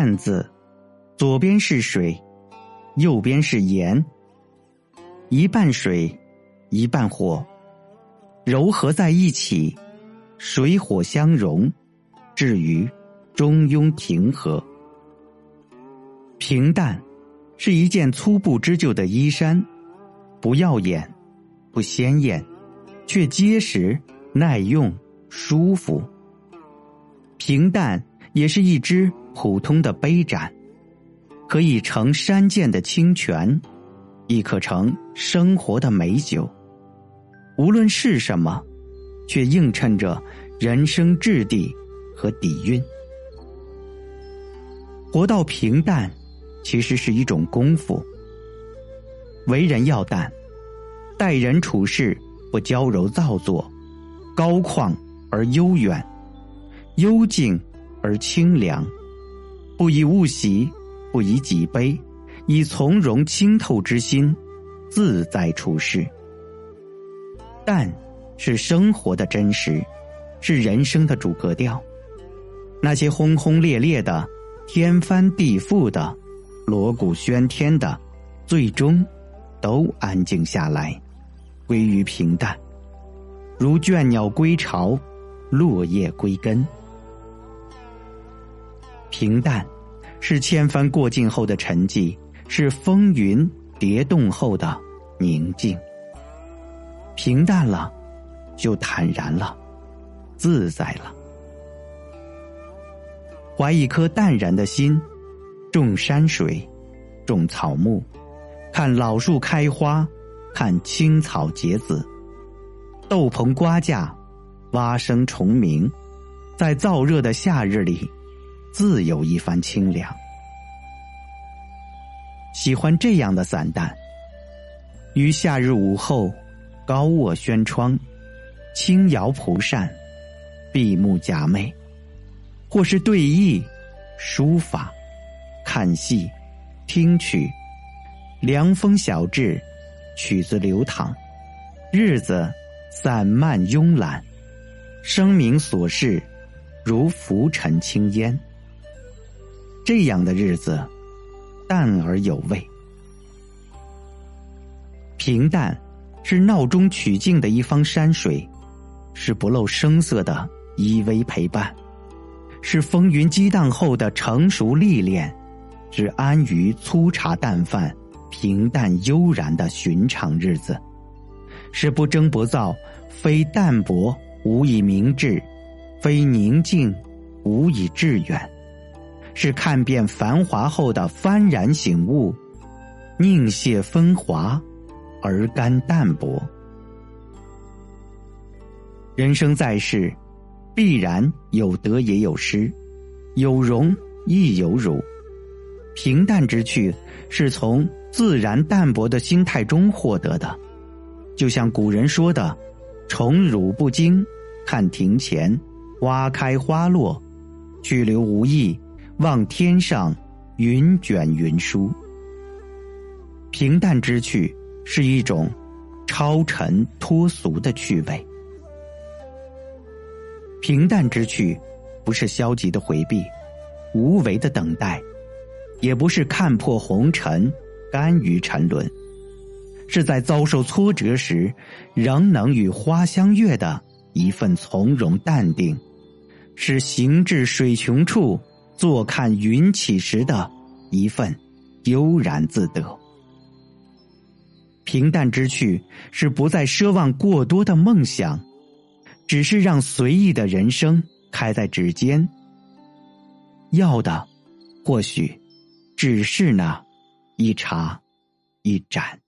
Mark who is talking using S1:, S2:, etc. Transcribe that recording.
S1: 淡”字，左边是水，右边是盐，一半水，一半火，柔合在一起，水火相融，至于中庸平和。平淡，是一件粗布织就的衣衫，不耀眼，不鲜艳，却结实耐用，舒服。平淡也是一只普通的杯盏，可以盛山涧的清泉，亦可盛生活的美酒。无论是什么，却映衬着人生质地和底蕴。活到平淡，其实是一种功夫。为人要淡，待人处事不娇柔造作，高旷而悠远。幽静而清凉，不以物喜，不以己悲，以从容清透之心，自在处事。淡，是生活的真实，是人生的主格调。那些轰轰烈烈的、天翻地覆的、锣鼓喧天的，最终都安静下来，归于平淡，如倦鸟归巢，落叶归根。平淡，是千帆过尽后的沉寂，是风云叠动后的宁静。平淡了，就坦然了，自在了。怀一颗淡然的心，种山水，种草木，看老树开花，看青草结籽，豆棚瓜架，蛙声虫鸣，在燥热的夏日里。自有一番清凉。喜欢这样的散淡。于夏日午后，高卧轩窗，轻摇蒲扇，闭目假寐，或是对弈、书法、看戏、听曲，凉风小至，曲子流淌，日子散漫慵懒，生命琐事如浮尘轻烟。这样的日子，淡而有味。平淡，是闹中取静的一方山水，是不露声色的依偎陪伴，是风云激荡后的成熟历练，是安于粗茶淡饭、平淡悠然的寻常日子，是不争不躁，非淡泊无以明志，非宁静无以致远。是看遍繁华后的幡然醒悟，宁谢风华，而甘淡泊。人生在世，必然有得也有失，有荣亦有辱。平淡之趣，是从自然淡泊的心态中获得的。就像古人说的：“宠辱不惊，看庭前花开花落，去留无意。”望天上云卷云舒，平淡之趣是一种超尘脱俗的趣味。平淡之趣不是消极的回避、无为的等待，也不是看破红尘、甘于沉沦，是在遭受挫折时仍能与花相悦的一份从容淡定，是行至水穷处。坐看云起时的一份悠然自得，平淡之趣是不再奢望过多的梦想，只是让随意的人生开在指尖。要的，或许只是那一茶一盏。